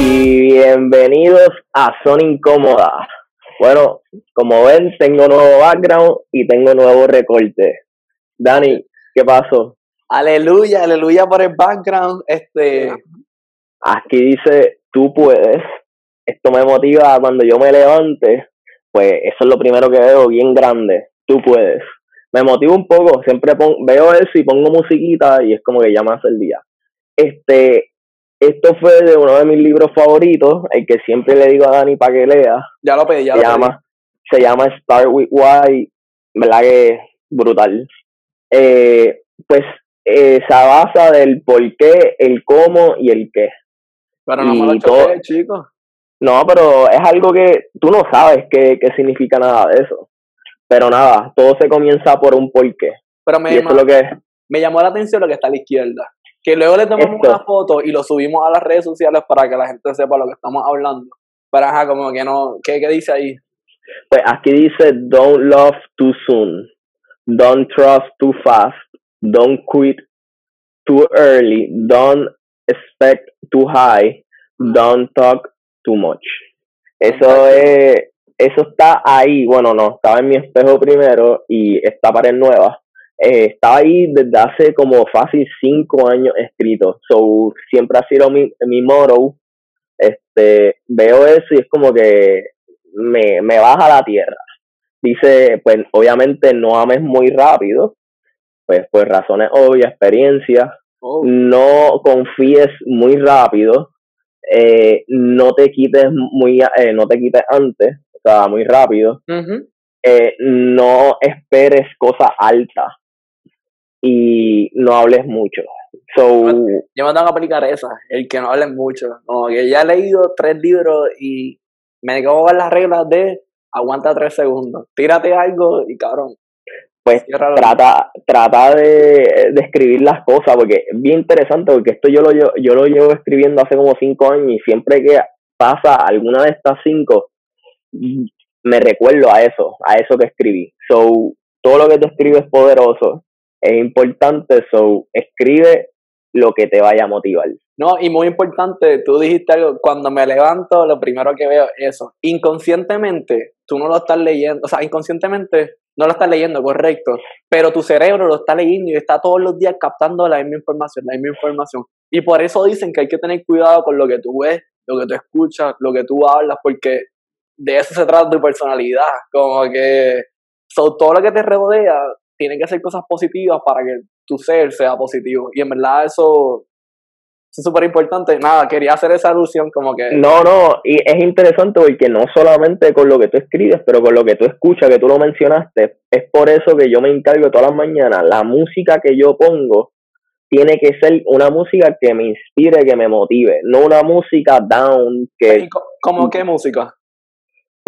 y bienvenidos a Son Incómoda. Bueno, como ven, tengo nuevo background y tengo nuevo recorte. Dani, ¿qué pasó? Aleluya, aleluya por el background. Este, Aquí dice, tú puedes. Esto me motiva cuando yo me levante, pues eso es lo primero que veo bien grande. Tú puedes. Me motiva un poco, siempre pon- veo eso y pongo musiquita y es como que ya me hace el día. Este, esto fue de uno de mis libros favoritos, el que siempre le digo a Dani para que lea. ya lo pedí, ya se lo pedí. llama, se llama Start with Why, ¿verdad que brutal? Eh, pues eh, se basa del por qué, el cómo y el qué. Pero no me lo y todo- chicos. No, pero es algo que tú no sabes qué, qué significa nada de eso. Pero nada, todo se comienza por un porqué. Pero me, Y eso es lo que me llamó la atención lo que está a la izquierda. Que luego le tomamos Esto. una foto y lo subimos a las redes sociales para que la gente sepa lo que estamos hablando. Pero ajá, como que no, ¿qué, qué dice ahí? Pues aquí dice, don't love too soon, don't trust too fast, don't quit too early, don't expect too high, don't talk too much. Eso es, eso está ahí, bueno, no, estaba en mi espejo primero y esta pared nueva. Eh, estaba ahí desde hace como fácil cinco años escrito. So, siempre ha sido mi, mi motto. Este, veo eso y es como que me, me baja la tierra. Dice, pues obviamente no ames muy rápido, pues por razones obvias, experiencia, Oh, no confíes muy rápido, eh, no te quites muy, eh, no te quites antes, o sea, muy rápido, eh, no esperes cosas altas y no hables mucho. So, Yo me tengo que aplicar esa, el que no hablen mucho. Como que ya he leído tres libros y me quedo con las reglas de aguanta tres segundos. Tírate algo y cabrón. pues trata, trata de, de escribir las cosas, porque es bien interesante, porque esto yo lo, llevo- yo lo llevo escribiendo hace como cinco años y siempre que pasa alguna de estas cinco, me recuerdo a eso, a eso que escribí. So, todo lo que tú escribes es poderoso, es importante, so, escribe lo que te vaya a motivar. No, y muy importante, tú dijiste algo, cuando me levanto, lo primero que veo es eso. Inconscientemente, tú no lo estás leyendo, o sea, inconscientemente no lo estás leyendo, correcto, pero tu cerebro lo está leyendo y está todos los días captando la misma información, la misma información. Y por eso dicen que hay que tener cuidado con lo que tú ves, lo que tú escuchas, lo que tú hablas, porque de eso se trata tu personalidad, como que so, todo lo que te rodea tiene que ser cosas positivas para que tu ser sea positivo. Y en verdad eso eso es súper importante. Nada, quería hacer esa alusión como que... No, no, y es interesante porque no solamente con lo que tú escribes, pero con lo que tú escuchas, que tú lo mencionaste, es por eso que yo me encargo todas las mañanas, la música que yo pongo tiene que ser una música que me inspire, que me motive, no una música down, que ¿Y co- ¿Cómo qué música?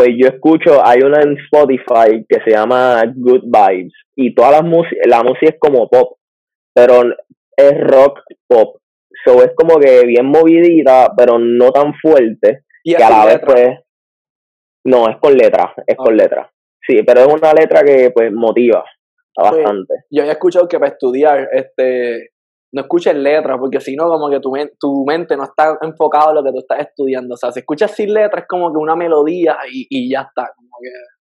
Pues yo escucho, hay una en Spotify que se llama Good Vibes, y todas las músicas, la música es como pop, pero es rock pop, so es como que bien movidita, pero no tan fuerte, Y que a la vez pues no es con letra es con letra. Sí pero es una letra que pues motiva bastante. Yo había escuchado que para estudiar, este, no escuches letras, porque si no, como que tu, tu mente no está enfocado en lo que tú estás estudiando. O sea, si escuchas sin letras, es como que una melodía y, y ya está. Como que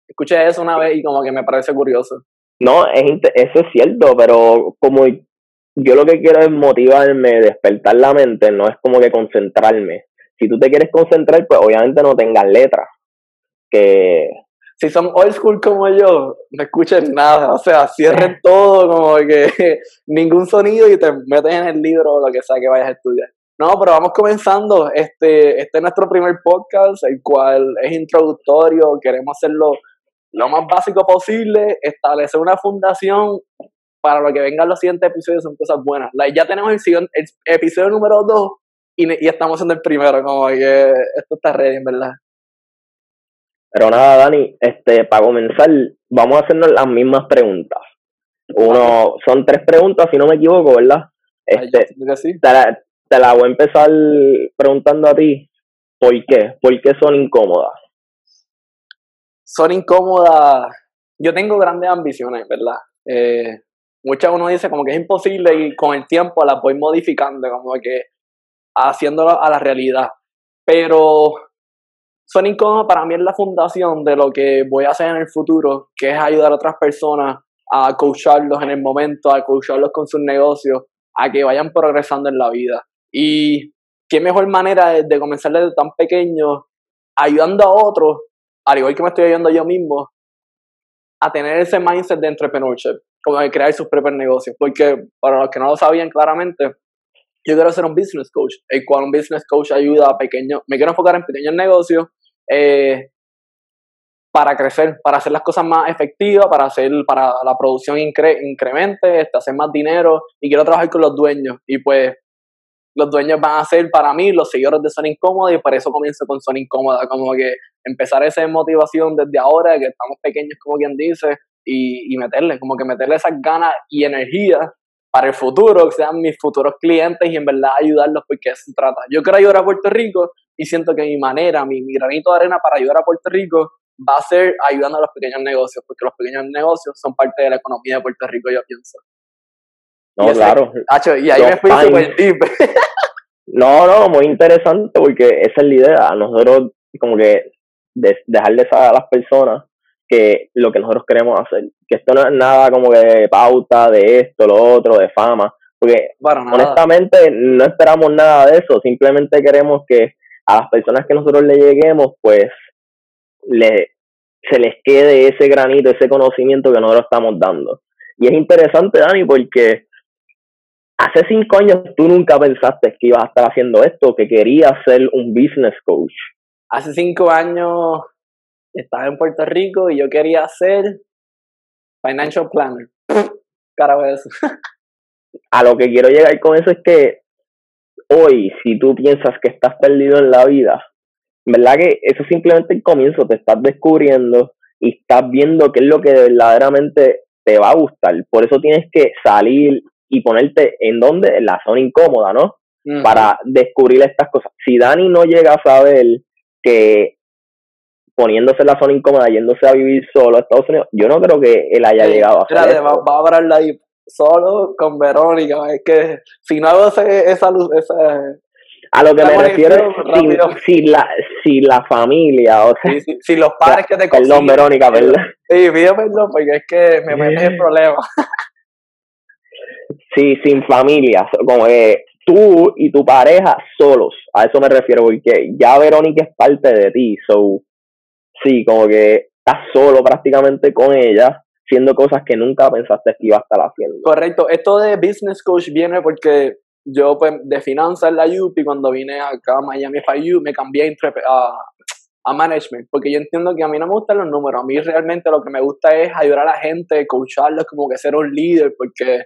escuché eso una vez y como que me parece curioso. no es eso es cierto pero como yo lo que quiero es motivarme despertar la mente no es como que concentrarme si tú te quieres concentrar pues obviamente no tengas letras que Si son old school como yo, no escuchen nada. O sea, cierren todo, como que ningún sonido y te metes en el libro o lo que sea que vayas a estudiar. No, pero vamos comenzando. Este, este es nuestro primer podcast, el cual es introductorio. Queremos hacerlo lo más básico posible, establecer una fundación para lo que vengan los siguientes episodios, son cosas buenas. Like, ya tenemos el, siguiente- el episodio número 2 y, y estamos haciendo el primero, como que esto está ready, en verdad. Pero nada Dani este para comenzar vamos a hacernos las mismas preguntas uno son tres preguntas si no me equivoco verdad este te la, te la voy a empezar preguntando a ti, ¿por qué? ¿Por qué son incómodas? son incómodas. Yo tengo grandes ambiciones, ¿verdad? Eh, muchas uno dice como que es imposible y con el tiempo las voy modificando, como que haciéndolo a la realidad. Pero Sonic para mí es la fundación de lo que voy a hacer en el futuro, que es ayudar a otras personas a coacharlos en el momento, a coacharlos con sus negocios, a que vayan progresando en la vida. Y qué mejor manera de, comenzar desde tan pequeño, ayudando a otros, al igual que me estoy ayudando yo mismo, a tener ese mindset de entrepreneurship, como de crear sus propios negocios. Porque para los que no lo sabían claramente, yo quiero ser un business coach, el cual un business coach ayuda a pequeños, me quiero enfocar en pequeños negocios eh, para crecer, para hacer las cosas más efectivas, para hacer, para la producción incre incremente, este, hacer más dinero. Y quiero trabajar con los dueños. Y pues los dueños van a ser para mí los seguidores de Son Incómoda y por eso comienzo con Son Incómoda, como que empezar esa motivación desde ahora, que estamos pequeños como quien dice, y, y meterle, como que meterle esas ganas y energía para el futuro, que sean mis futuros clientes y en verdad ayudarlos porque se trata. Yo quiero ayudar a Puerto Rico y siento que mi manera, mi, granito de arena para ayudar a Puerto Rico va a ser ayudando a los pequeños negocios, porque los pequeños negocios son parte de la economía de Puerto Rico, yo pienso. No, claro. y ahí me fui super deep. no, no, muy interesante porque esa es la idea. Nosotros como que de, dejarle saber a las personas que lo que nosotros queremos hacer, que esto no es nada como que de pauta, de esto, lo otro, de fama, porque honestamente no esperamos nada de eso, simplemente queremos que a las personas que nosotros le lleguemos, pues le, se les quede ese granito, ese conocimiento que nosotros estamos dando. Y es interesante, Dani, porque hace cinco años tú nunca pensaste que ibas a estar haciendo esto, que querías ser un business coach. Hace cinco años estaba en Puerto Rico y yo quería ser financial planner. Eso. A lo que quiero llegar con eso es que hoy, si tú piensas que estás perdido en la vida, ¿verdad que eso es simplemente el comienzo? Te estás descubriendo y estás viendo qué es lo que verdaderamente te va a gustar. Por eso tienes que salir y ponerte en donde, en la zona incómoda, ¿no? Para descubrir estas cosas. Si Dani no llega a saber que poniéndose en la zona incómoda, yéndose a vivir solo a Estados Unidos, yo no creo que él haya llegado a hacer va, va, a hablarla ahí solo con Verónica, es que si no hago esa luz, esa... A lo que me refiero es si, la, si la familia, o sea... Si, los padres que te consiguen... Perdón, Verónica, ¿verdad? Sí, pido perdón porque es que me metes en problemas. sí, sin familia, como que tú y tu pareja solos, a eso me refiero, porque ya Verónica es parte de ti, so sí, como que estás solo prácticamente con ella, haciendo cosas que nunca pensaste que iba a estar haciendo. Correcto, esto de business coach viene porque yo pues de finanzas en la UP cuando vine acá a Miami FIU me cambié a, a management, porque yo entiendo que a mí no me gustan los números, a mí realmente lo que me gusta es ayudar a la gente, coacharlos, como que ser un líder, porque,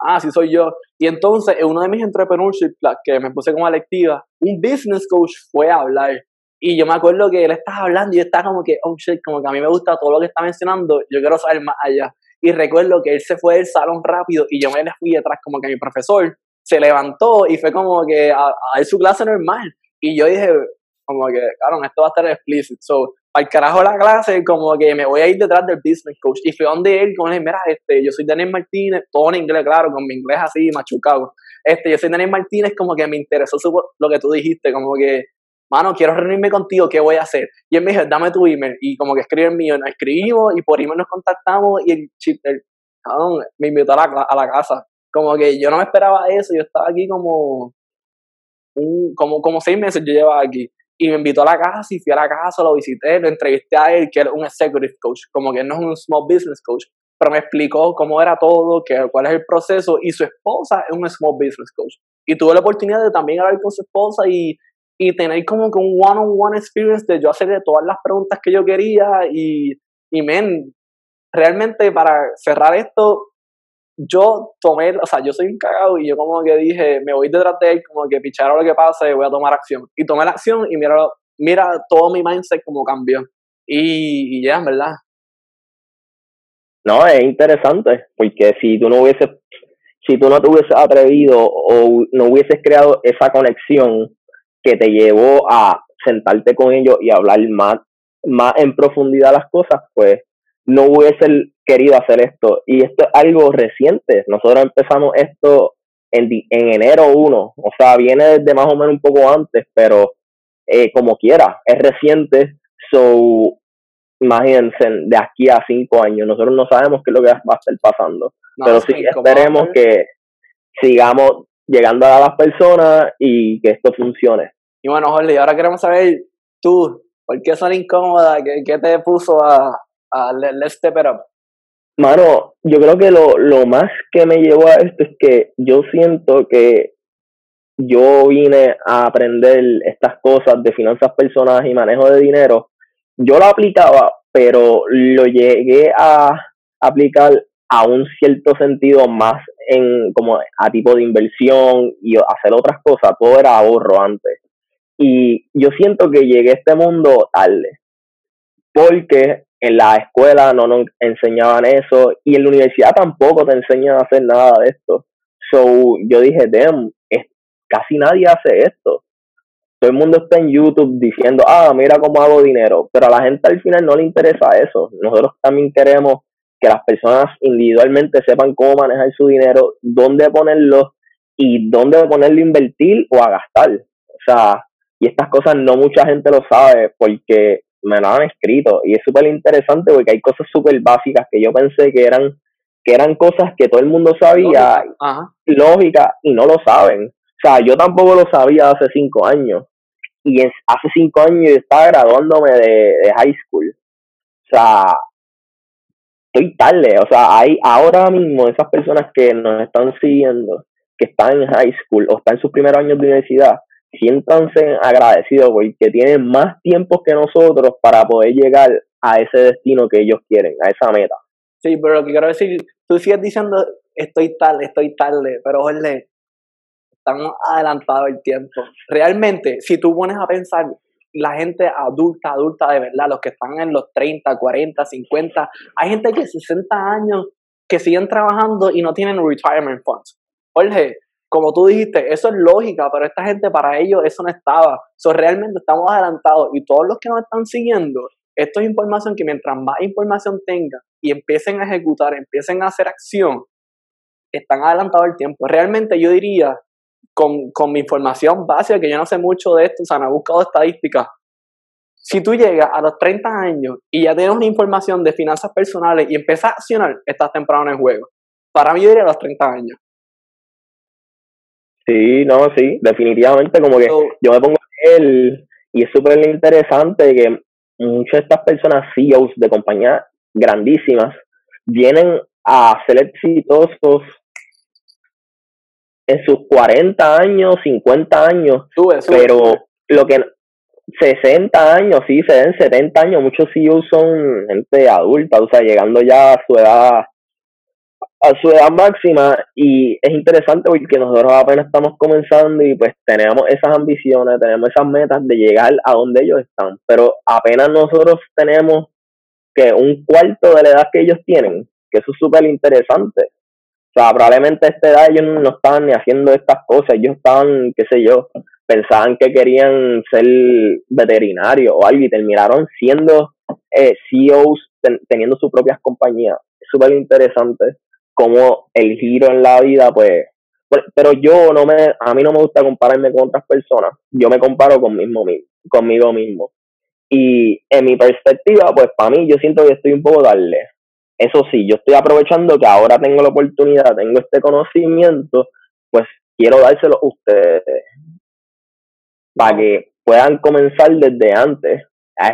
ah, sí soy yo. Y entonces, en uno de mis entrepreneurship que me puse como electiva, un business coach fue a hablar y yo me acuerdo que él estaba hablando y yo estaba como que, oh shit, como que a mí me gusta todo lo que está mencionando, yo quiero saber más allá. Y recuerdo que él se fue del salón rápido y yo me le fui detrás, como que mi profesor se levantó y fue como que a, a su clase normal. Y yo dije, como que, claro, esto va a estar explícito. So, para el carajo la clase, como que me voy a ir detrás del business coach. Y fui donde él, como le dije, mira, este, yo soy Daniel Martínez, todo en inglés, claro, con mi inglés así, machucado. Este, yo soy Daniel Martínez, como que me interesó lo que tú dijiste, como que mano, quiero reunirme contigo, ¿qué voy a hacer? Y él me dijo, dame tu email. Y como que escribe el mío, nos escribimos y por email nos contactamos y el chiste, me invitó a la, a la casa. Como que yo no me esperaba eso, yo estaba aquí como, un, como, como seis meses yo llevaba aquí. Y me invitó a la casa y fui a la casa, lo visité, lo entrevisté a él, que era un executive coach, como que no es un small business coach, pero me explicó cómo era todo, que, cuál es el proceso, y su esposa es un small business coach. Y tuve la oportunidad de también hablar con su esposa y y tener como que un one-on-one experience de yo hacerle todas las preguntas que yo quería y, y men, realmente para cerrar esto, yo tomé, o sea, yo soy un cagado y yo como que dije, me voy detrás de él, como que pichar lo que pase, voy a tomar acción. Y tomé la acción y mira, mira todo mi mindset como cambió. Y, y ya, ¿verdad? No, es interesante, porque si tú no hubieses, si tú no te hubieses atrevido o no hubieses creado esa conexión que te llevó a sentarte con ellos y hablar más, más en profundidad las cosas, pues no hubiese querido hacer esto. Y esto es algo reciente. Nosotros empezamos esto en, en enero 1, o sea, viene desde más o menos un poco antes, pero eh, como quiera, es reciente, so imagínense, de aquí a cinco años, nosotros no sabemos qué es lo que va a estar pasando, pero sí esperemos que sigamos llegando a las personas y que esto funcione. Y bueno, Jorge, ahora queremos saber tú, ¿por qué son incómodas? ¿Qué, qué te puso a, a Let's Step It Up? Mano, yo creo que lo, lo más que me llevó a esto es que yo siento que yo vine a aprender estas cosas de finanzas personales y manejo de dinero. Yo lo aplicaba, pero lo llegué a aplicar a un cierto sentido más en como a tipo de inversión y hacer otras cosas. Todo era ahorro antes. Y yo siento que llegué a este mundo tarde. Porque en la escuela no nos enseñaban eso y en la universidad tampoco te enseñan a hacer nada de esto. So yo dije, damn, casi nadie hace esto. Todo el mundo está en YouTube diciendo, ah, mira cómo hago dinero, pero a la gente al final no le interesa eso. Nosotros también queremos que las personas individualmente sepan cómo manejar su dinero, dónde ponerlo y dónde ponerlo a invertir o a gastar. O sea, y estas cosas no mucha gente lo sabe porque me lo han escrito y es súper interesante porque hay cosas súper básicas que yo pensé que eran que eran cosas que todo el mundo sabía, lógica, y no lo saben. O sea, yo tampoco lo sabía hace cinco años. Y hace cinco años yo estaba graduándome de, de high school. O sea, estoy tarde. O sea, hay ahora mismo esas personas que nos están siguiendo, que están en high school o están en sus primeros años de universidad, siéntanse agradecidos porque tienen más tiempo que nosotros para poder llegar a ese destino que ellos quieren, a esa meta. Sí, pero lo que quiero decir, tú sigues diciendo estoy tarde, estoy tarde, pero Jorge, estamos adelantados el tiempo. Realmente, si tú pones a pensar, la gente adulta, adulta de verdad, los que están en los 30, 40, 50, hay gente que 60 años que siguen trabajando y no tienen retirement funds. Jorge, como tú dijiste, eso es lógica, pero esta gente para ellos eso no estaba. So, realmente estamos adelantados y todos los que nos están siguiendo, esto es información que mientras más información tengan y empiecen a ejecutar, empiecen a hacer acción, están adelantados el tiempo. Realmente yo diría, con, con mi información básica, que yo no sé mucho de esto, o sea, no he buscado estadísticas, si tú llegas a los 30 años y ya tienes una información de finanzas personales y empiezas a accionar, estás temprano en el juego. Para mí, yo diría a los 30 años. Sí, no, sí, definitivamente, como que yo me pongo él y es súper interesante que muchas de estas personas, CEOs de compañías grandísimas, vienen a ser exitosos en sus 40 años, 50 años, pero lo que 60 años, sí, se den 70 años, muchos CEOs son gente adulta, o sea, llegando ya a su edad a su edad máxima y es interesante porque nosotros apenas estamos comenzando y pues tenemos esas ambiciones, tenemos esas metas de llegar a donde ellos están, pero apenas nosotros tenemos que un cuarto de la edad que ellos tienen, que eso es súper interesante. O sea, probablemente a esta edad ellos no estaban ni haciendo estas cosas, ellos estaban, qué sé yo, pensaban que querían ser veterinarios o algo y terminaron siendo eh, CEOs teniendo sus propias compañías. Es súper interesante como el giro en la vida, pues, pues, pero yo no me, a mí no me gusta compararme con otras personas, yo me comparo con mismo, conmigo mismo. Y en mi perspectiva, pues para mí yo siento que estoy un poco tarde. Eso sí, yo estoy aprovechando que ahora tengo la oportunidad, tengo este conocimiento, pues quiero dárselo a ustedes para que puedan comenzar desde antes, a,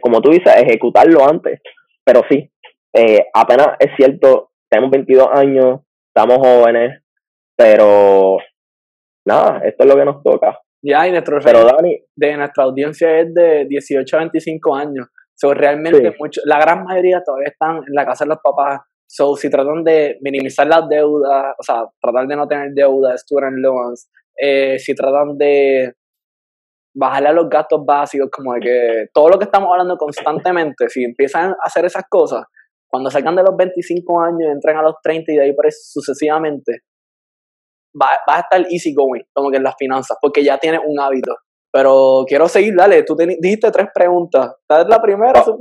como tú dices, a ejecutarlo antes. Pero sí, eh, apenas es cierto, tenemos 22 años, estamos jóvenes, pero nada, esto es lo que nos toca. Ya, y nuestro pero Dani, de nuestra audiencia es de 18 a 25 años. So, realmente mucho, la gran mayoría todavía están en la casa de los papás. So, si tratan de minimizar las deudas, o sea, tratar de no tener deudas, student loans, eh, si tratan de bajarle a los gastos básicos, como de que todo lo que estamos hablando constantemente, si empiezan a hacer esas cosas, cuando salgan de los 25 años y entran a los 30 y de ahí por sucesivamente, va, a estar easy going, como que en las finanzas, porque ya tienes un hábito. Pero quiero seguir, dale, tú dijiste tres preguntas. ¿Esta es la primera? Oh.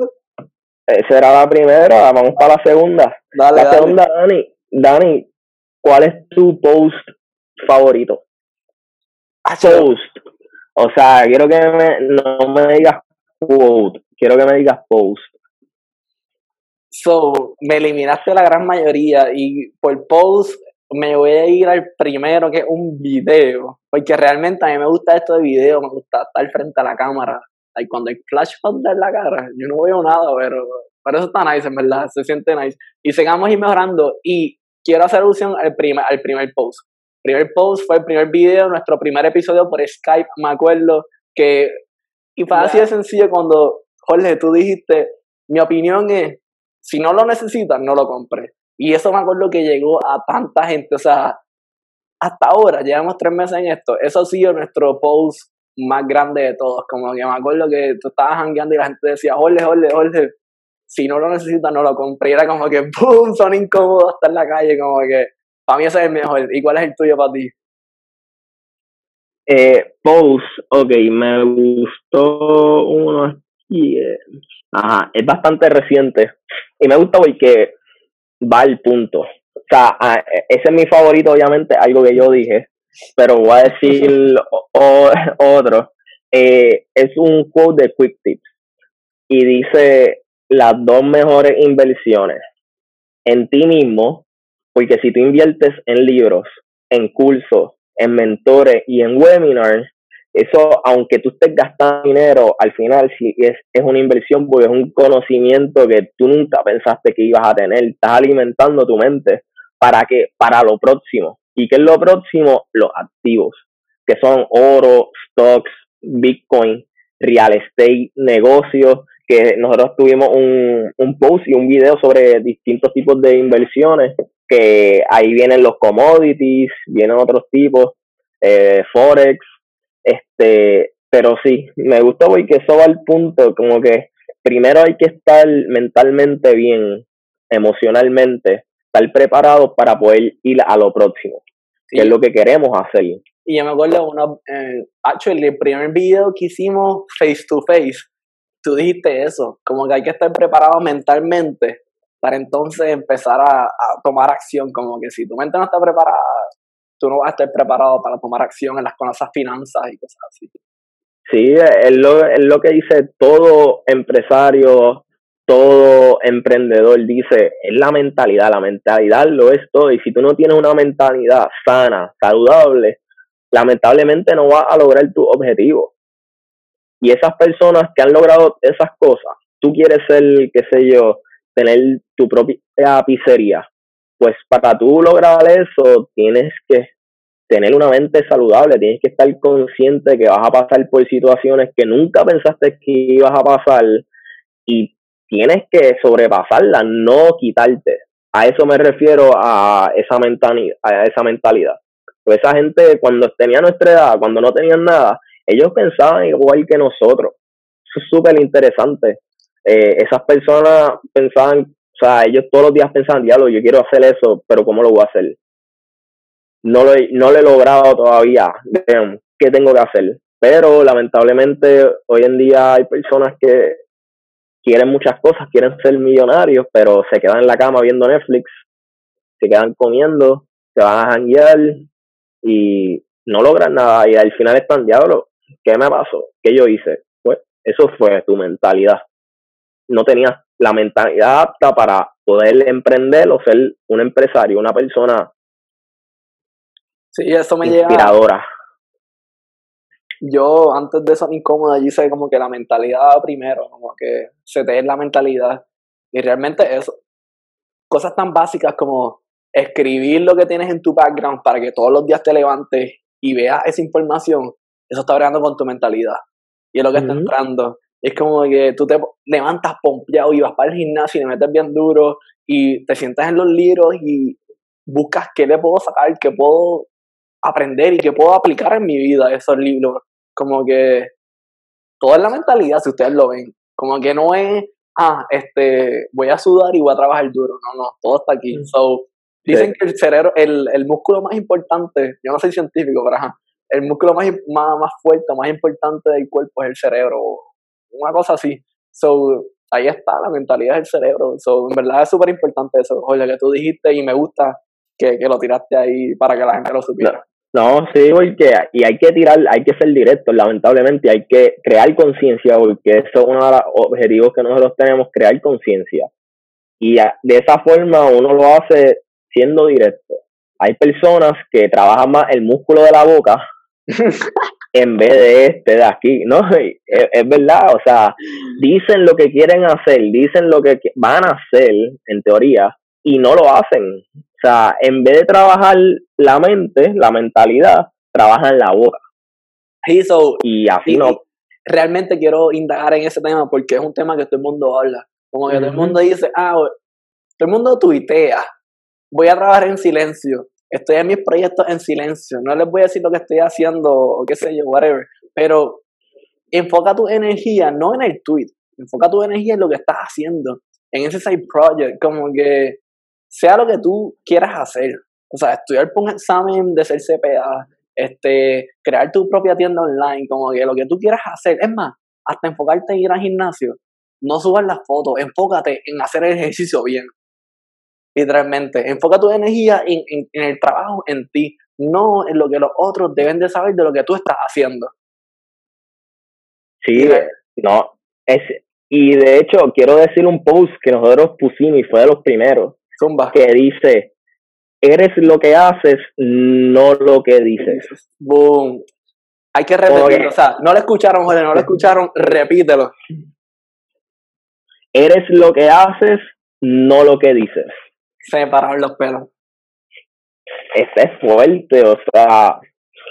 Esa era la primera, vamos para la segunda. Dale, la segunda, Dani, Dani, ¿cuál es tu post favorito? Post. O sea, quiero que me, no me digas quote, quiero que me digas post. So, me eliminaste la gran mayoría y por post me voy a ir al primero que es un video, porque realmente a mí me gusta esto de video, me gusta estar frente a la cámara. Y cuando hay flashback en la cara, yo no veo nada, pero, pero eso está nice, en verdad, se siente nice. Y sigamos ir mejorando y quiero hacer alusión al primer, al primer post. El primer post fue el primer video, nuestro primer episodio por Skype, me acuerdo que, y fue así de sencillo cuando, Jorge, tú dijiste, mi opinión es, si no lo necesitas, no lo compres. Y eso me acuerdo que llegó a tanta gente, o sea, hasta ahora, llevamos tres meses en esto, eso ha sido nuestro post más grande de todos, como que me acuerdo que tú estabas hangueando y la gente decía, Jorge, Jorge, Jorge, si no lo necesitas, no lo compres. Y era como que, ¡pum!, son incómodos estar en la calle, como que, para mí ese es el mejor. ¿Y cuál es el tuyo para ti? Eh, post, ok, me gustó uno aquí. Ajá, es bastante reciente. Y me gusta porque va al punto. O sea, ese es mi favorito, obviamente, algo que yo dije, pero voy a decir otro. Eh, es un quote de Quick Tips y dice las dos mejores inversiones en ti mismo, porque si tú inviertes en libros, en cursos, en mentores y en webinars, eso, aunque tú estés gastando dinero, al final sí es, es una inversión porque es un conocimiento que tú nunca pensaste que ibas a tener. Estás alimentando tu mente para que, para lo próximo. ¿Y qué es lo próximo? Los activos, que son oro, stocks, bitcoin, real estate, negocios, que nosotros tuvimos un, un post y un video sobre distintos tipos de inversiones, que ahí vienen los commodities, vienen otros tipos, eh, forex, este, pero sí, me gustó porque eso va al punto, como que primero hay que estar mentalmente bien, emocionalmente, estar preparado para poder ir a lo próximo, que es lo que queremos hacer. Y yo me acuerdo uno, eh, actually, el primer video que hicimos face to face, tú dijiste eso, como que hay que estar preparado mentalmente para entonces empezar a, a tomar acción, como que si tu mente no está preparada, tú no vas a estar preparado para tomar acción en las cosas finanzas y cosas así. Sí, es lo, es lo que dice todo empresario, todo emprendedor, dice, es la mentalidad, la mentalidad lo es todo, y si tú no tienes una mentalidad sana, saludable, lamentablemente no vas a lograr tu objetivo. Y esas personas que han logrado esas cosas, tú quieres ser, qué sé yo, tener tu propia pizzería, pues para tú lograr eso tienes que tener una mente saludable, tienes que estar consciente que vas a pasar por situaciones que nunca pensaste que ibas a pasar y tienes que sobrepasarlas, no quitarte. A eso me refiero a esa mentalidad, a esa mentalidad. Pues esa gente cuando tenía nuestra edad, cuando no tenían nada, ellos pensaban igual que nosotros. Eso es súper interesante. Eh, esas personas pensaban, o sea, ellos todos los días pensaban, diablo, yo quiero hacer eso, pero ¿cómo lo voy a hacer? No lo, no lo he logrado todavía. ¿Qué tengo que hacer? Pero lamentablemente hoy en día hay personas que quieren muchas cosas, quieren ser millonarios, pero se quedan en la cama viendo Netflix, se quedan comiendo, se van a janguear y no logran nada y al final están, diablo, ¿Qué me pasó? ¿Qué yo hice? Pues eso fue tu mentalidad. No tenías la mentalidad apta para poder emprender o ser un empresario, una persona sí, eso me inspiradora. Yo antes de eso incómoda, yo hice como que la mentalidad primero, como que se te es la mentalidad. Y realmente eso, cosas tan básicas como escribir lo que tienes en tu background para que todos los días te levantes y veas esa información, eso está creando con tu mentalidad. Y es lo que está entrando. Es como que tú te levantas pompeado y vas para el gimnasio y te metes bien duro y te sientas en los libros y buscas qué le puedo sacar, qué puedo aprender y qué puedo aplicar en mi vida esos libros. Como que toda es la mentalidad, si ustedes lo ven. Como que no es, ah, este, voy a sudar y voy a trabajar duro. No, no, todo está aquí. So, dicen que el cerebro, el, el músculo más importante, yo no soy científico, pero ajá, el músculo más, más, fuerte, más importante del cuerpo es el cerebro, una cosa así. So, ahí está, la mentalidad del cerebro. So, en verdad es súper importante eso, oye, que tú dijiste y me gusta que, que, lo tiraste ahí para que la gente lo supiera. No, sí, porque y hay que tirar, hay que ser directo, lamentablemente, hay que crear conciencia, porque eso es uno de los objetivos que nosotros tenemos, crear conciencia. Y de esa forma uno lo hace siendo directo. Hay personas que trabajan más el músculo de la boca en vez de este de aquí, ¿no? Es, verdad, o sea, dicen lo que quieren hacer, dicen lo que van a hacer, en teoría, y no lo hacen. O sea, en vez de trabajar la mente, la mentalidad, trabajan la boca. y así no. Realmente quiero indagar en ese tema porque es un tema que todo el mundo habla. Como que todo el mundo dice, ah, todo el mundo tuitea, voy a trabajar en silencio, estoy en mis proyectos en silencio, no les voy a decir lo que estoy haciendo o qué sé yo, whatever, pero enfoca tu energía no en el tweet, enfoca tu energía en lo que estás haciendo, en ese side project, como que sea lo que tú quieras hacer. O sea, estudiar por un examen de ser CPA, este, crear tu propia tienda online, como que lo que tú quieras hacer. Es más, hasta enfocarte en ir al gimnasio. No subas las fotos, enfócate en hacer el ejercicio bien. Literalmente, enfoca tu energía en, en el trabajo, en ti, no en lo que los otros deben de saber de lo que tú estás haciendo. Sí, no, es, y de hecho quiero decir un post que nosotros pusimos y fue de los primeros, que dice, eres lo que haces, no lo que dices. Boom. Hay que repetirlo, o sea, no lo escucharon, joder, no lo escucharon, repítelo. Eres lo que haces, no lo que dices. Se me pararon los pelos. Ese es fuerte, o sea,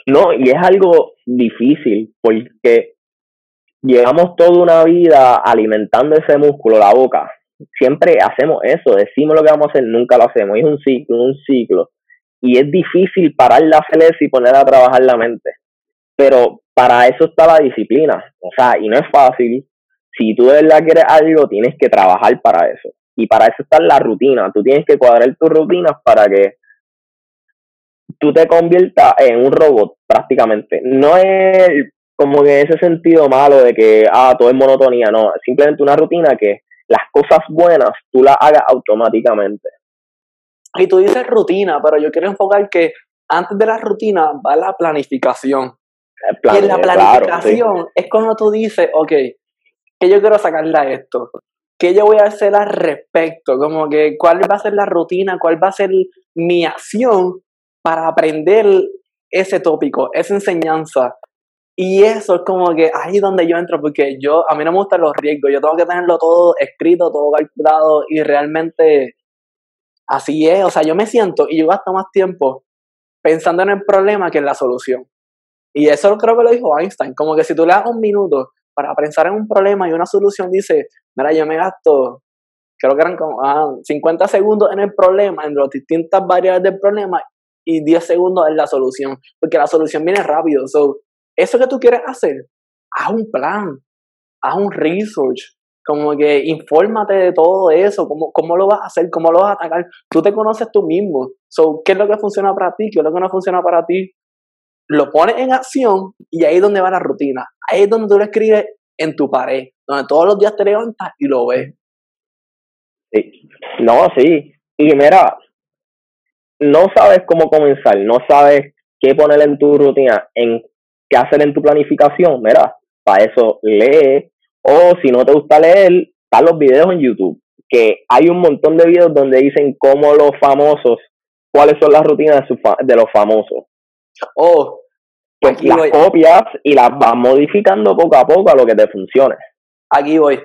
no, y es algo difícil porque llevamos toda una vida alimentando ese músculo, la boca, siempre hacemos eso, decimos lo que vamos a hacer, nunca lo hacemos, es un ciclo, un ciclo. Y es difícil parar la hacer y poner a trabajar la mente. Pero para eso está la disciplina, o sea, y no es fácil. Si tú de verdad quieres algo, tienes que trabajar para eso. Y para eso está la rutina. Tú tienes que cuadrar tus rutinas para que tú te conviertas en un robot prácticamente. No es como que ese sentido malo de que, ah, todo es monotonía, no, simplemente una rutina que las cosas buenas tú las hagas automáticamente. Y tú dices rutina, pero yo quiero enfocar que antes de la rutina va la planificación. y en la planificación es cuando tú dices, ok, ¿qué yo quiero sacarle a esto? ¿Qué yo voy a hacer al respecto? Como que, ¿cuál va a ser la rutina? ¿Cuál va a ser mi acción para aprender ese tópico, esa enseñanza? Y eso es como que ahí donde yo entro, porque yo, a mí no me gustan los riesgos, yo tengo que tenerlo todo escrito, todo calculado y realmente así es, o sea, yo me siento y yo gasto más tiempo pensando en el problema que en la solución. Y eso creo que lo dijo Einstein, como que si tú le das un minuto para pensar en un problema y una solución, dice, mira, yo me gasto, creo que eran como 50 ah, segundos en el problema, en las distintas variables del problema y 10 segundos en la solución, porque la solución viene rápido. So, eso que tú quieres hacer, haz un plan, haz un research, como que infórmate de todo eso, cómo, cómo lo vas a hacer, cómo lo vas a atacar. Tú te conoces tú mismo. So, ¿Qué es lo que funciona para ti? ¿Qué es lo que no funciona para ti? Lo pones en acción y ahí es donde va la rutina. Ahí es donde tú lo escribes en tu pared, donde todos los días te levantas y lo ves. Sí. No, sí. Y mira, no sabes cómo comenzar, no sabes qué poner en tu rutina, en qué hacer en tu planificación, mira, para eso lee, o si no te gusta leer, están los videos en YouTube, que hay un montón de videos donde dicen cómo los famosos, cuáles son las rutinas de, de los famosos. Oh, pues las copias y las vas modificando poco a poco a lo que te funcione. Aquí voy.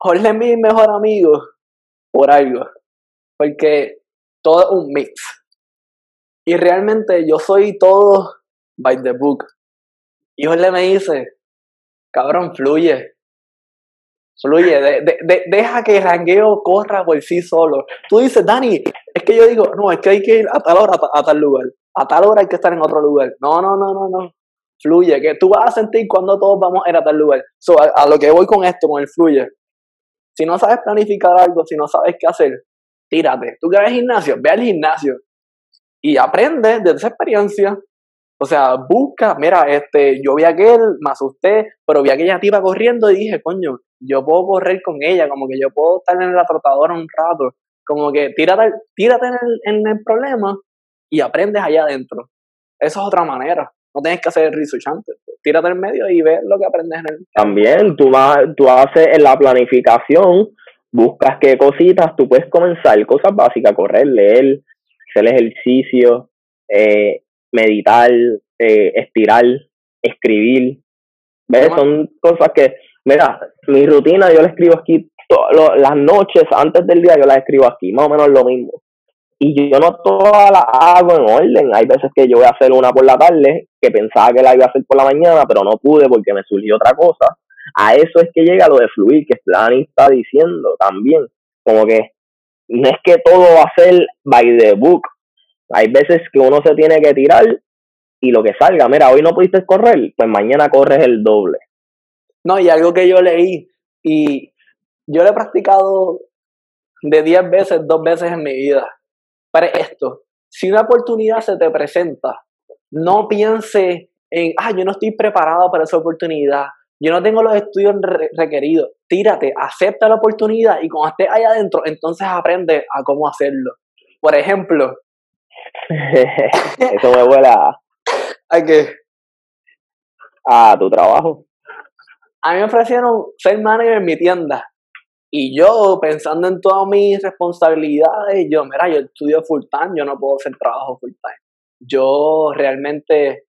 Jorge es mi mejor amigo por algo, porque todo es un mix. Y realmente yo soy todo by the book. Y Jorge me dice, cabrón, fluye. Fluye, de, deja que el rangueo corra por sí solo. Tú dices, Dani, es que yo digo, no, es que hay que ir a tal hora a, tal lugar. A tal hora hay que estar en otro lugar. No, no, no, no, no. Fluye, que tú vas a sentir cuando todos vamos a ir a tal lugar. So, a, lo que voy con esto, con el fluye. Si no sabes planificar algo, si no sabes qué hacer, tírate. Tú quieres gimnasio, ve al gimnasio y aprende de esa experiencia. O sea, busca, mira, este, yo vi a aquel, me asusté, pero vi a aquella tipa corriendo y dije, coño, yo puedo correr con ella, como que yo puedo estar en la trotadora un rato, como que tírate, tírate en el, en el problema y aprendes allá adentro. Esa es otra manera. No tienes que hacer el research antes. Tírate en medio y ve lo que aprendes en el. También tú, vas, tú haces en la planificación, buscas qué cositas, tú puedes comenzar cosas básicas, correr, leer, hacer ejercicio, eh, meditar, eh, estirar, escribir. ¿Ves? Son cosas que, mira, mi rutina yo la escribo aquí las noches antes del día, yo la escribo aquí, más o menos lo mismo. Y yo no todas las hago en orden. Hay veces que yo voy a hacer una por la tarde, que pensaba que la iba a hacer por la mañana, pero no pude porque me surgió otra cosa. A eso es que llega lo de fluir, que Dani está diciendo también. Como que no es que todo va a ser by the book. Hay veces que uno se tiene que tirar y lo que salga, mira, hoy no pudiste correr, pues mañana corres el doble. No, y algo que yo leí, y yo lo he practicado de 10 veces, dos veces en mi vida. Esto, si una oportunidad se te presenta, no piense en, ah, yo no estoy preparado para esa oportunidad, yo no tengo los estudios requeridos. Tírate, acepta la oportunidad y cuando estés ahí adentro, entonces aprende a cómo hacerlo. Por ejemplo, eso me vuela ¿A qué? A tu trabajo. A mí me ofrecieron ser manager en mi tienda. Y yo, pensando en todas mis responsabilidades, yo, mira, yo estudio full time, yo no puedo hacer trabajo full time. Yo realmente,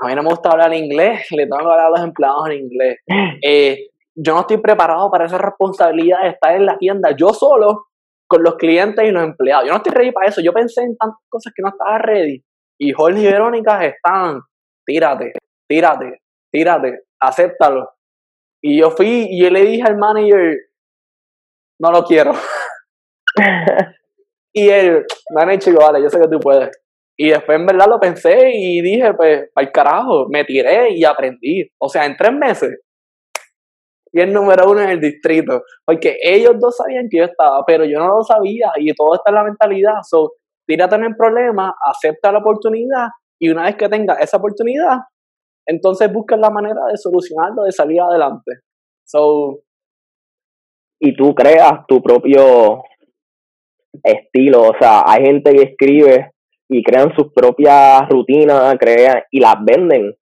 a mí no me gusta hablar inglés, le tengo que hablar a los empleados en inglés. Eh, yo no estoy preparado para esa responsabilidad de estar en la tienda yo solo, con los clientes y los empleados. Yo no estoy ready para eso. Yo pensé en tantas cosas que no estaba ready. Y Jorge y Verónica están, tírate, tírate, tírate, acéptalo. Y yo fui y yo le dije al manager, no lo quiero. y él, manager, chico, vale, yo sé que tú puedes. Y después en verdad lo pensé y dije, pues, al carajo, me tiré y aprendí. O sea, en tres meses, y el número uno en el distrito. Porque ellos dos sabían que yo estaba, pero yo no lo sabía y todo está en la mentalidad. So, tírate en el problema, acepta la oportunidad y una vez que tengas esa oportunidad, entonces busca la manera de solucionarlo, de salir adelante. So, y tú creas tu propio estilo, o sea, hay gente que escribe y crean sus propias rutinas, crean y las venden.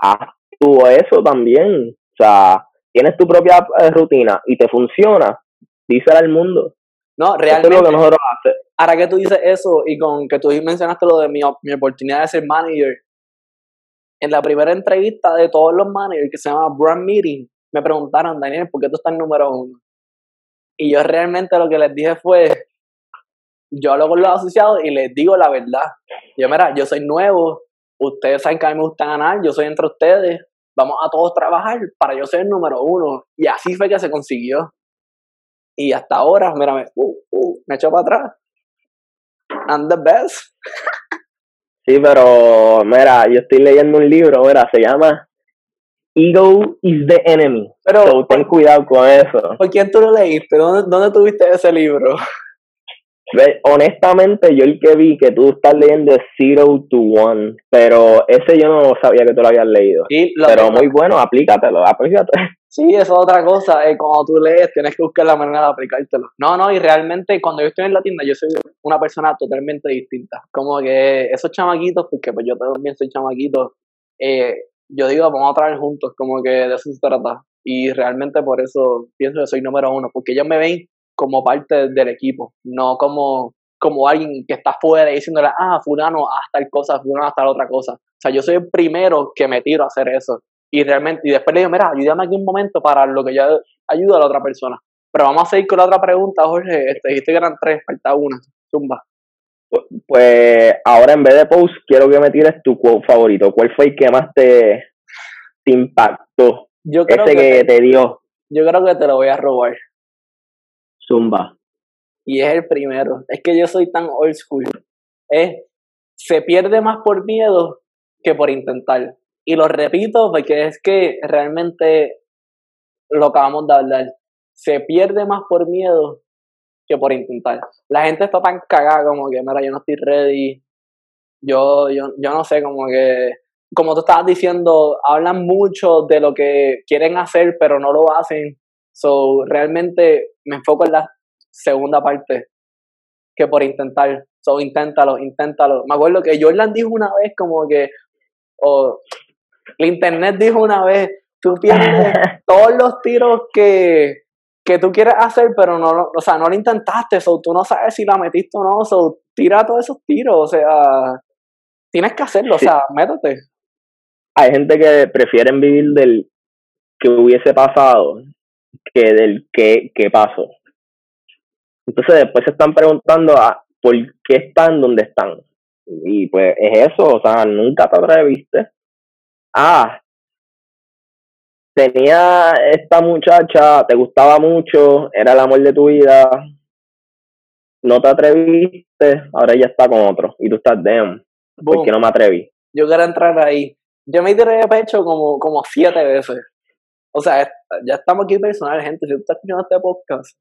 Haz tú eso también, o sea, tienes tu propia eh, rutina y te funciona, dísela al mundo. No, realmente. lo que nosotros Ahora que tú dices eso y con que tú mencionaste lo de mi, mi oportunidad de ser manager, en la primera entrevista de todos los managers que se llama Brand Meeting, me preguntaron, Daniel, ¿por qué tú estás número uno? Y yo realmente lo que les dije fue, yo hablo con los asociados y les digo la verdad. Yo, mira, yo soy nuevo, ustedes saben que a mí me gusta ganar, yo soy entre ustedes, vamos a todos trabajar para yo ser el número uno. Y así fue que se consiguió. Y hasta ahora, mira, me, uh, uh, me echo para atrás. I'm the best. sí, pero mira, yo estoy leyendo un libro, mira, se llama Ego is the enemy. Pero ten cuidado con eso. ¿Por quién tú lo leíste? ¿Dónde, dónde tuviste ese libro? honestamente, yo el que vi que tú estás leyendo es Zero to One, pero ese yo no sabía que tú lo habías leído. pero muy bueno, aplícatelo, aplícate. Sí, eso es otra cosa. Eh, cuando tú lees, tienes que buscar la manera de aplicártelo. No, no, y realmente cuando yo estoy en la tienda, yo soy una persona totalmente distinta. Como que esos chamaquitos, porque pues yo también soy chamaquito, eh, yo digo, vamos a trabajar juntos, como que de eso se trata. Y realmente por eso pienso que soy número uno, porque ellos me ven como parte del equipo, no como, como alguien que está fuera diciéndole, ah, fulano, hasta tal cosa, fulano, hasta otra cosa. O sea, yo soy el primero que me tiro a hacer eso. Y realmente, y después le digo, mira, ayúdame aquí un momento para lo que yo ayudo a la otra persona. Pero vamos a seguir con la otra pregunta, Jorge. Este, dijiste que eran tres, falta una. Zumba. Pues ahora en vez de post, quiero que me tires tu quote favorito. ¿Cuál fue el que más te, impactó? Yo creo Ese que, te dio. Yo creo que te lo voy a robar. Zumba. Y es el primero. Es que yo soy tan old school. Es, se pierde más por miedo que por intentar. Y lo repito porque es que realmente lo acabamos de hablar. Se pierde más por miedo que por intentar. La gente está tan cagada como que, mira, yo no estoy ready. Yo, yo, yo no sé, como que, como tú estabas diciendo, hablan mucho de lo que quieren hacer, pero no lo hacen. So, realmente me enfoco en la segunda parte que por intentar. So, inténtalo, inténtalo. Me acuerdo que Jordan dijo una vez como que, o el internet dijo una vez, tú tienes todos los tiros que, que tú quieres hacer, pero no, o sea, no lo intentaste, so, tú no sabes si la metiste o no, so, tira todos esos tiros, o sea, tienes que hacerlo, o sea, métete. Hay gente que prefieren vivir del que hubiese pasado que del que, que pasó. Entonces después se están preguntando a ah, por qué están donde están. Y pues es eso, o sea, nunca te atreviste. Ah, tenía esta muchacha, te gustaba mucho, era el amor de tu vida, no te atreviste, ahora ella está con otro y tú estás, damn, ¿por qué no me atreví? Yo quiero entrar ahí. Yo me tiré de pecho como, como siete veces. O sea, ya estamos aquí personal, gente. Si tú estás escuchando este podcast,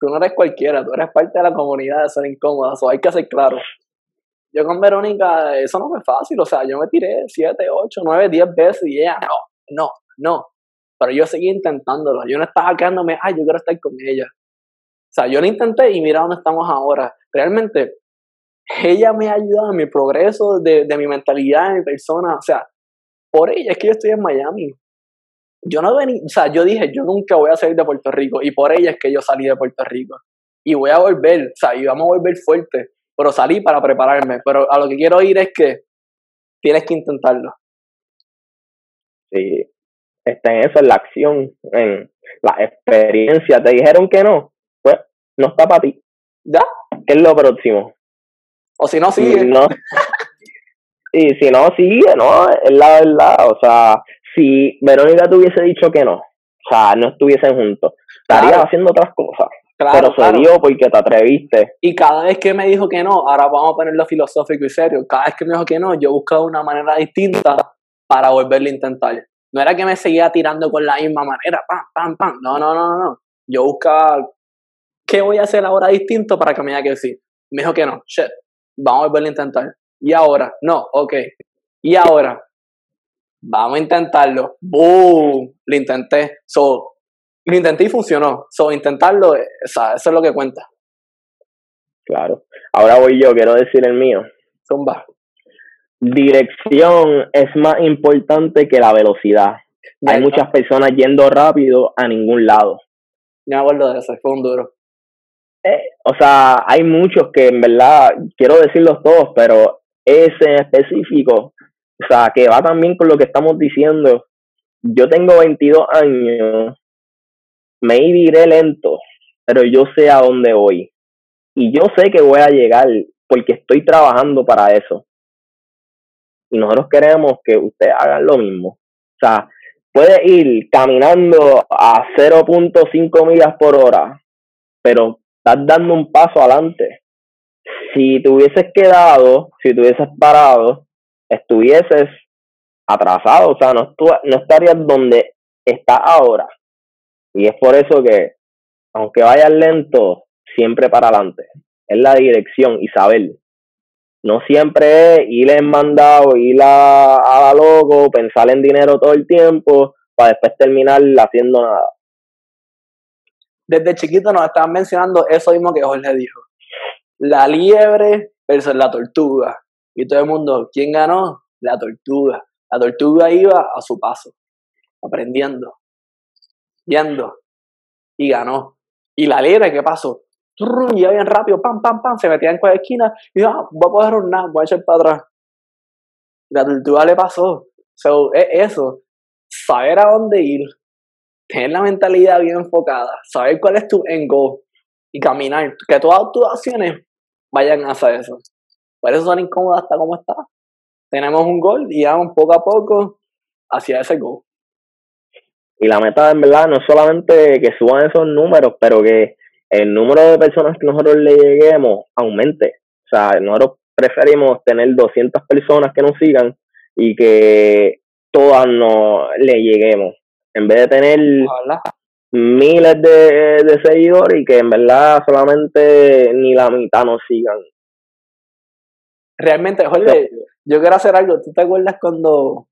tú no eres cualquiera, tú eres parte de la comunidad de ser incómoda, eso hay que ser claro. Yo con Verónica, eso no fue fácil, o sea, yo me tiré 7, 8, 9, 10 veces y ella, no, no, no. Pero yo seguí intentándolo, yo no estaba quedándome, ay, yo quiero estar con ella. O sea, yo lo intenté y mira dónde estamos ahora. Realmente, ella me ha ayudado en mi progreso de, de mi mentalidad, de mi persona, o sea, por ella es que yo estoy en Miami yo no vení, o sea, yo dije, yo nunca voy a salir de Puerto Rico y por ella es que yo salí de Puerto Rico. Y voy a volver, o sea, y vamos a volver fuerte, pero salí para prepararme. Pero a lo que quiero ir es que tienes que intentarlo. Sí, está en eso, en la acción, en la experiencia. Te dijeron que no, pues no está para ti. ¿Ya? ¿Qué es lo próximo? O si no, sigue. No. y si no, sigue, ¿no? Es la verdad. O sea, si Verónica te hubiese dicho que no, o sea, no estuviesen juntos, estaría haciendo otras cosas. pero se dio porque te atreviste. Y cada vez que me dijo que no, ahora vamos a ponerlo filosófico y serio, cada vez que me dijo que no, yo buscaba una manera distinta para volverlo a intentar. No era que me seguía tirando con la misma manera, pam, pam, pam. No, no, no, no. Yo buscaba qué voy a hacer ahora distinto para que me diga que sí. Me dijo que no, shit, vamos a volverlo a intentar. Y ahora, no, ok. Y ahora, vamos a intentarlo. ¡Boom! Lo intenté. So, lo intenté y funcionó. So, intentarlo, eso es lo que cuenta. Claro. Ahora voy yo, quiero decir el mío. Zumba. Dirección es más importante que la velocidad. Hay muchas personas yendo rápido a ningún lado. Me acuerdo de eso, fue un duro. Eh, o sea, hay muchos que en verdad, quiero decirlos todos, pero ese en específico o sea, que va también con lo que estamos diciendo. Yo tengo 22 años, me iré lento, pero yo sé a dónde voy. Y yo sé que voy a llegar porque estoy trabajando para eso. Y nosotros queremos que ustedes hagan lo mismo. O sea, puedes ir caminando a 0.5 millas por hora, pero estás dando un paso adelante. Si te hubieses quedado, si te hubieses parado, estuvieses atrasado, o sea, no, no estarías donde estás ahora. Y es por eso que, aunque vayas lento, siempre para adelante. Es la dirección y saber. No siempre es ir en mandado, ir a, la loco, pensar en dinero todo el tiempo, para después terminar haciendo nada. Desde chiquito nos estaban mencionando eso mismo que Jorge dijo. La liebre versus la tortuga. Y todo el mundo, ¿quién ganó? La tortuga. La tortuga iba a su paso, aprendiendo, viendo, y ganó. Y la liebre, ¿qué pasó? Y iba bien rápido, pam, pam, pam, se metía en cualquier esquina y ah, voy a poder nada, voy a echar para atrás. La tortuga le pasó. So, es eso, saber a dónde ir, tener la mentalidad bien enfocada, saber cuál es tu end goal y caminar, que todas tus acciones vayan hacia eso. Por eso son incómodas hasta como está. Tenemos un gol y vamos poco a poco hacia ese gol. Y la meta, en verdad, no es solamente que suban esos números, pero que el número de personas que nosotros le lleguemos aumente. O sea, nosotros preferimos tener 200 personas que nos sigan y que todas nos le lleguemos. En vez de tener miles de, de seguidores y que en verdad solamente ni la mitad nos sigan realmente, Jorge, yo quiero hacer algo. ¿Tú te acuerdas cuando,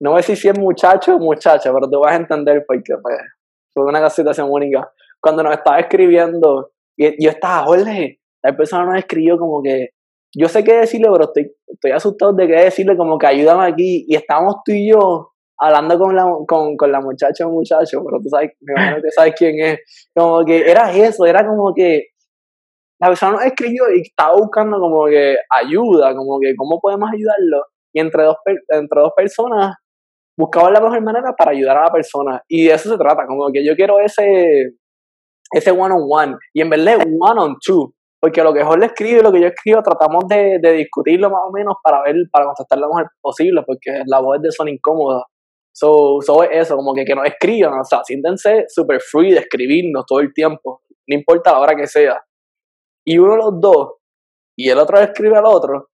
no sé si es muchacho o muchacha, pero tú vas a entender porque pues, fue una situación única. Cuando nos estaba escribiendo, y yo estaba, Jorge, La persona nos escribió como que, yo sé qué decirle, pero estoy, estoy asustado de qué decirle, como que ayúdame aquí. Y estábamos tú y yo hablando con la, con, con la muchacha o muchacho, pero tú sabes, me imagino que sabes quién es. Como que era eso, era como que la persona nos escribió y estaba buscando como que ayuda, como que cómo podemos ayudarlo. Y entre dos, entre dos personas buscaban la mejor manera para ayudar a la persona. Y de eso se trata, como que yo quiero ese, ese one on one. Y en verdad, one on two. Porque lo que Jorge escribe y lo que yo escribo, tratamos de, de, discutirlo más o menos para ver, para contestar lo mejor posible, porque la voz de son incómoda. So, so es eso, como que, que nos escriban, o sea, siéntense super free de escribirnos todo el tiempo, no importa la hora que sea. Y uno de los dos, y el otro escribe al otro,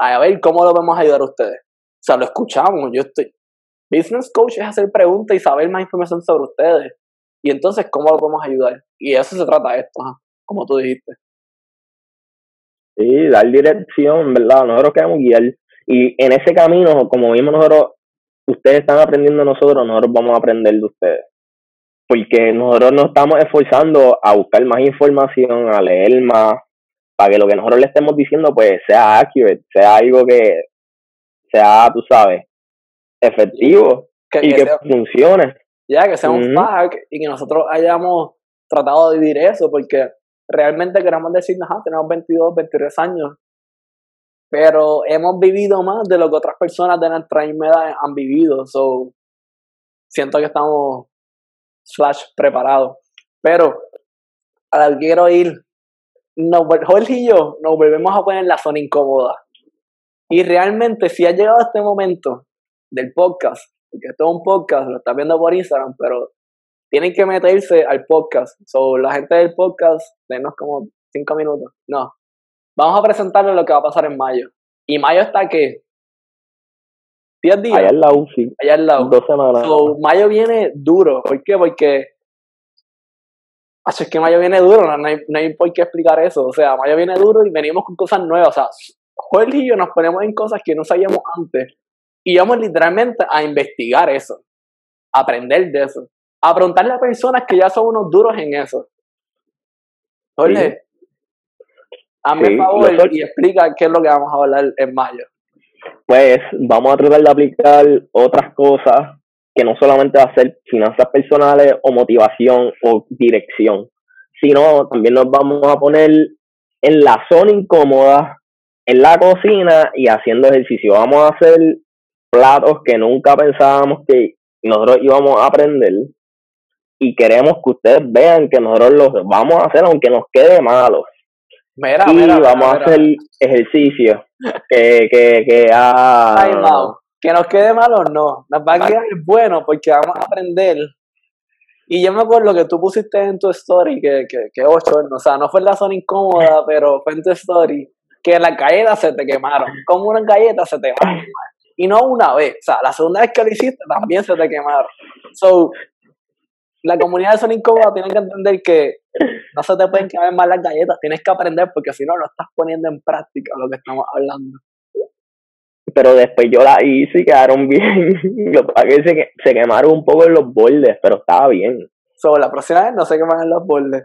a ver cómo lo vamos a ayudar a ustedes. O sea, lo escuchamos, yo estoy... Business coach es hacer preguntas y saber más información sobre ustedes. Y entonces, ¿cómo lo podemos ayudar? Y eso se trata de esto, como tú dijiste. Sí, dar dirección, ¿verdad? Nosotros queremos guiar. Y en ese camino, como vimos nosotros, ustedes están aprendiendo de nosotros, nosotros vamos a aprender de ustedes. Porque nosotros nos estamos esforzando a buscar más información, a leer más, para que lo que nosotros le estemos diciendo pues sea accurate, sea algo que sea, tú sabes, efectivo y que, funcione. Ya, que sea un fact y que nosotros hayamos tratado de vivir eso, porque realmente queremos decir, ajá, tenemos 22, 23 años, pero hemos vivido más de lo que otras personas de nuestra misma edad han vivido, so siento que estamos slash preparados. Pero a lo que quiero ir, no, Jorge y yo nos volvemos a poner en la zona incómoda. Y realmente, si ha llegado este momento del podcast, porque esto es un podcast, lo están viendo por Instagram, pero tienen que meterse al podcast. So, la gente del podcast, denos como cinco minutos. No. Vamos a presentarles lo que va a pasar en mayo. Y mayo está que 10 días. Allá al lado, sí. Allá al lado. Dos semanas. So, mayo viene duro. ¿Por qué? Porque. es que mayo viene duro, no hay, no hay por qué explicar eso. O sea, mayo viene duro y venimos con cosas nuevas. O sea, Jorge y yo nos ponemos en cosas que no sabíamos antes. Y vamos literalmente a investigar eso. A aprender de eso a preguntarle a personas que ya son unos duros en eso. Jorge, hazme favor y explica qué es lo que vamos a hablar en mayo. Pues vamos a tratar de aplicar otras cosas que no solamente va a ser finanzas personales o motivación o dirección, sino también nos vamos a poner en la zona incómoda, en la cocina y haciendo ejercicio. Vamos a hacer platos que nunca pensábamos que nosotros íbamos a aprender y queremos que ustedes vean que nosotros los vamos a hacer aunque nos quede malo. y vamos a hacer ejercicio que, que, que, ah, que nos quede malo no, nos va a quedar bueno porque vamos a aprender. Y yo me acuerdo que tú pusiste en tu story, que, que, que ocho, o sea, no fue la zona incómoda, pero fue en tu story, que las galletas se te quemaron. Como unas galletas se te quemaron. Y no una vez, o sea, la segunda vez que lo hiciste también se te quemaron. So, la comunidad de Son Incómoda tiene que entender que no se te pueden quedar mal las galletas, tienes que aprender porque si no lo estás poniendo en práctica lo que estamos hablando. Pero después yo la hice y quedaron bien. Lo que se, se quemaron un poco en los bordes, pero estaba bien. Sobre la próxima vez no se queman en los bordes.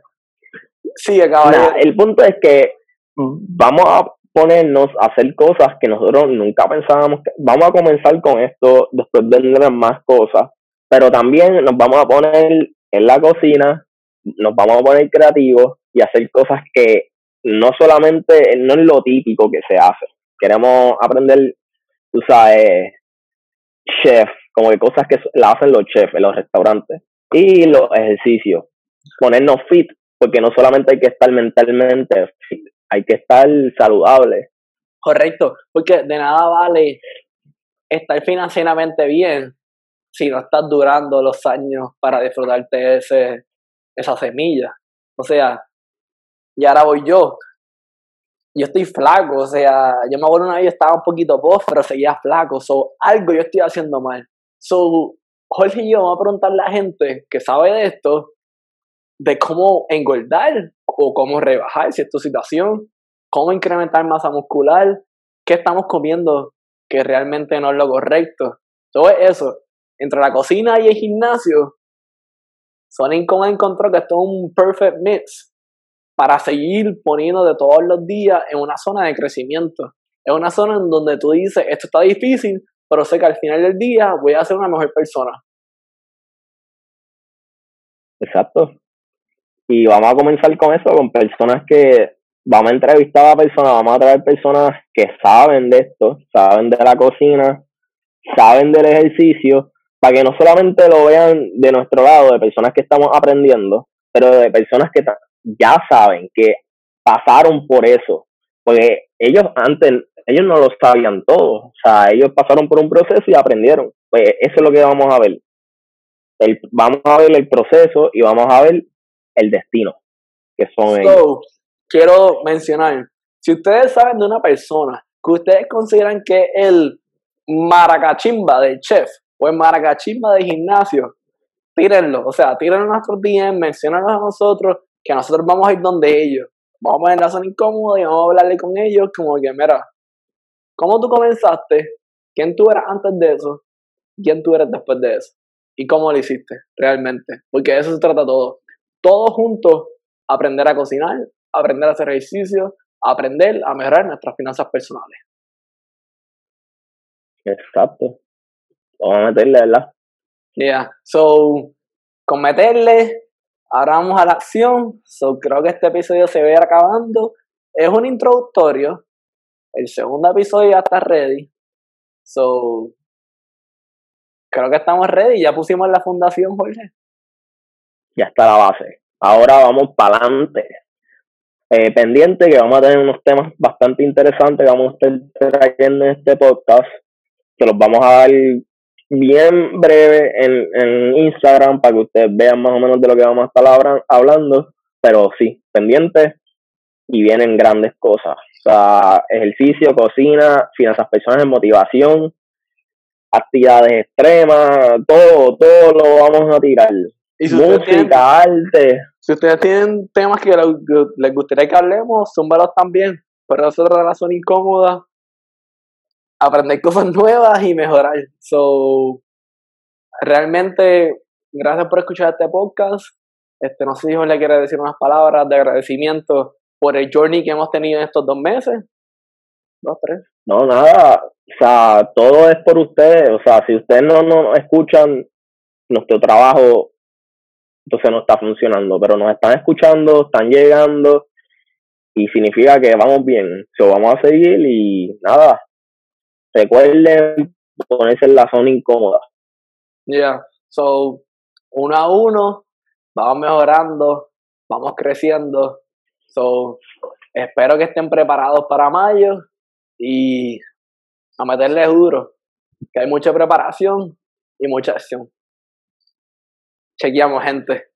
Sí, caballero. el punto es que vamos a ponernos a hacer cosas que nosotros nunca pensábamos que vamos a comenzar con esto, después vendrán más cosas, pero también nos vamos a poner en la cocina, nos vamos a poner creativos y hacer cosas que no solamente, no es lo típico que se hace. Queremos aprender, tú sabes, chef, como que cosas que la hacen los chefs en los restaurantes. Y los ejercicios. Ponernos fit, porque no solamente hay que estar mentalmente fit, hay que estar saludable. Correcto, porque de nada vale estar financieramente bien si no estás durando los años para disfrutarte ese, esa semilla. O sea, y ahora voy yo. Yo estoy flaco, o sea, yo me acuerdo una vez estaba un poquito post, pero seguía flaco. So, algo yo estoy haciendo mal. So, Jorge y yo vamos a preguntarle a la gente que sabe de esto, de cómo engordar o cómo rebajar tu situación, cómo incrementar masa muscular, qué estamos comiendo que realmente no es lo correcto. Todo eso entre la cocina y el gimnasio, Sonic encontró que esto es un perfect mix. para seguir poniendo de todos los días en una zona de crecimiento. Es una zona en donde tú dices, esto está difícil, pero sé que al final del día voy a ser una mejor persona. Exacto. Y vamos a comenzar con eso, con personas que vamos a entrevistar a personas, vamos a traer personas que saben de esto, saben de la cocina, saben del ejercicio, para que no solamente lo vean de nuestro lado, de personas que estamos aprendiendo, pero de personas que ya saben, que pasaron por eso, porque ellos antes, ellos no lo sabían todo, o sea, ellos pasaron por un proceso y aprendieron, pues eso es lo que vamos a ver. El, vamos a ver el proceso y vamos a ver el destino, que son ellos. Quiero mencionar, si ustedes saben de una persona que ustedes consideran que el maracachimba del chef o el maracachimba del gimnasio, tírenlo, o sea, tírenlo a nuestros DM, menciónalo a nosotros, que nosotros vamos a ir donde ellos. Vamos a en la zona incómoda y vamos a hablarle con ellos como que, mira, ¿cómo tú comenzaste? ¿Quién tú eras antes de eso? ¿Quién tú eres después de eso? ¿Y cómo lo hiciste realmente? Porque de eso se trata todo. Todos juntos, aprender a cocinar, aprender a hacer ejercicio, aprender a mejorar nuestras finanzas personales. Exacto. Vamos a meterle, ¿verdad? Yeah. So, con meterle, ahora vamos a la acción. So, creo que este episodio se ve acabando. Es un introductorio. El segundo episodio ya está ready. So, creo que estamos ready. Ya pusimos la fundación, Jorge. Ya está la base. Ahora vamos para adelante. Eh, pendiente que vamos a tener unos temas bastante interesantes que vamos a estar trayendo en este podcast. Que los vamos a dar bien breve en, en Instagram para que ustedes vean más o menos de lo que vamos a estar hablando, pero sí, pendientes y vienen grandes cosas. O sea, ejercicio, cocina, finanzas personales, motivación, actividades extremas, todo, todo lo vamos a tirar. ¿Y Música, arte. Si ustedes tienen temas que les, gustaría que hablemos, súmbalos también. Pero es una razón incómoda aprender cosas nuevas y mejorar. So, realmente, gracias por escuchar este podcast. Este, no sé si le quiere decir unas palabras de agradecimiento por el journey que hemos tenido en estos dos meses. Dos, tres. No, nada. O sea, todo es por ustedes. O sea, si ustedes no nos escuchan, nuestro trabajo entonces no está funcionando. Pero nos están escuchando, están llegando y significa que vamos bien. So, vamos a seguir y nada, recuerden ponerse en la zona incómoda. Yeah, so uno a uno, vamos mejorando, vamos creciendo. So, espero que estén preparados para mayo y a meterle duro, que hay mucha preparación y mucha acción. Chequeamos, gente.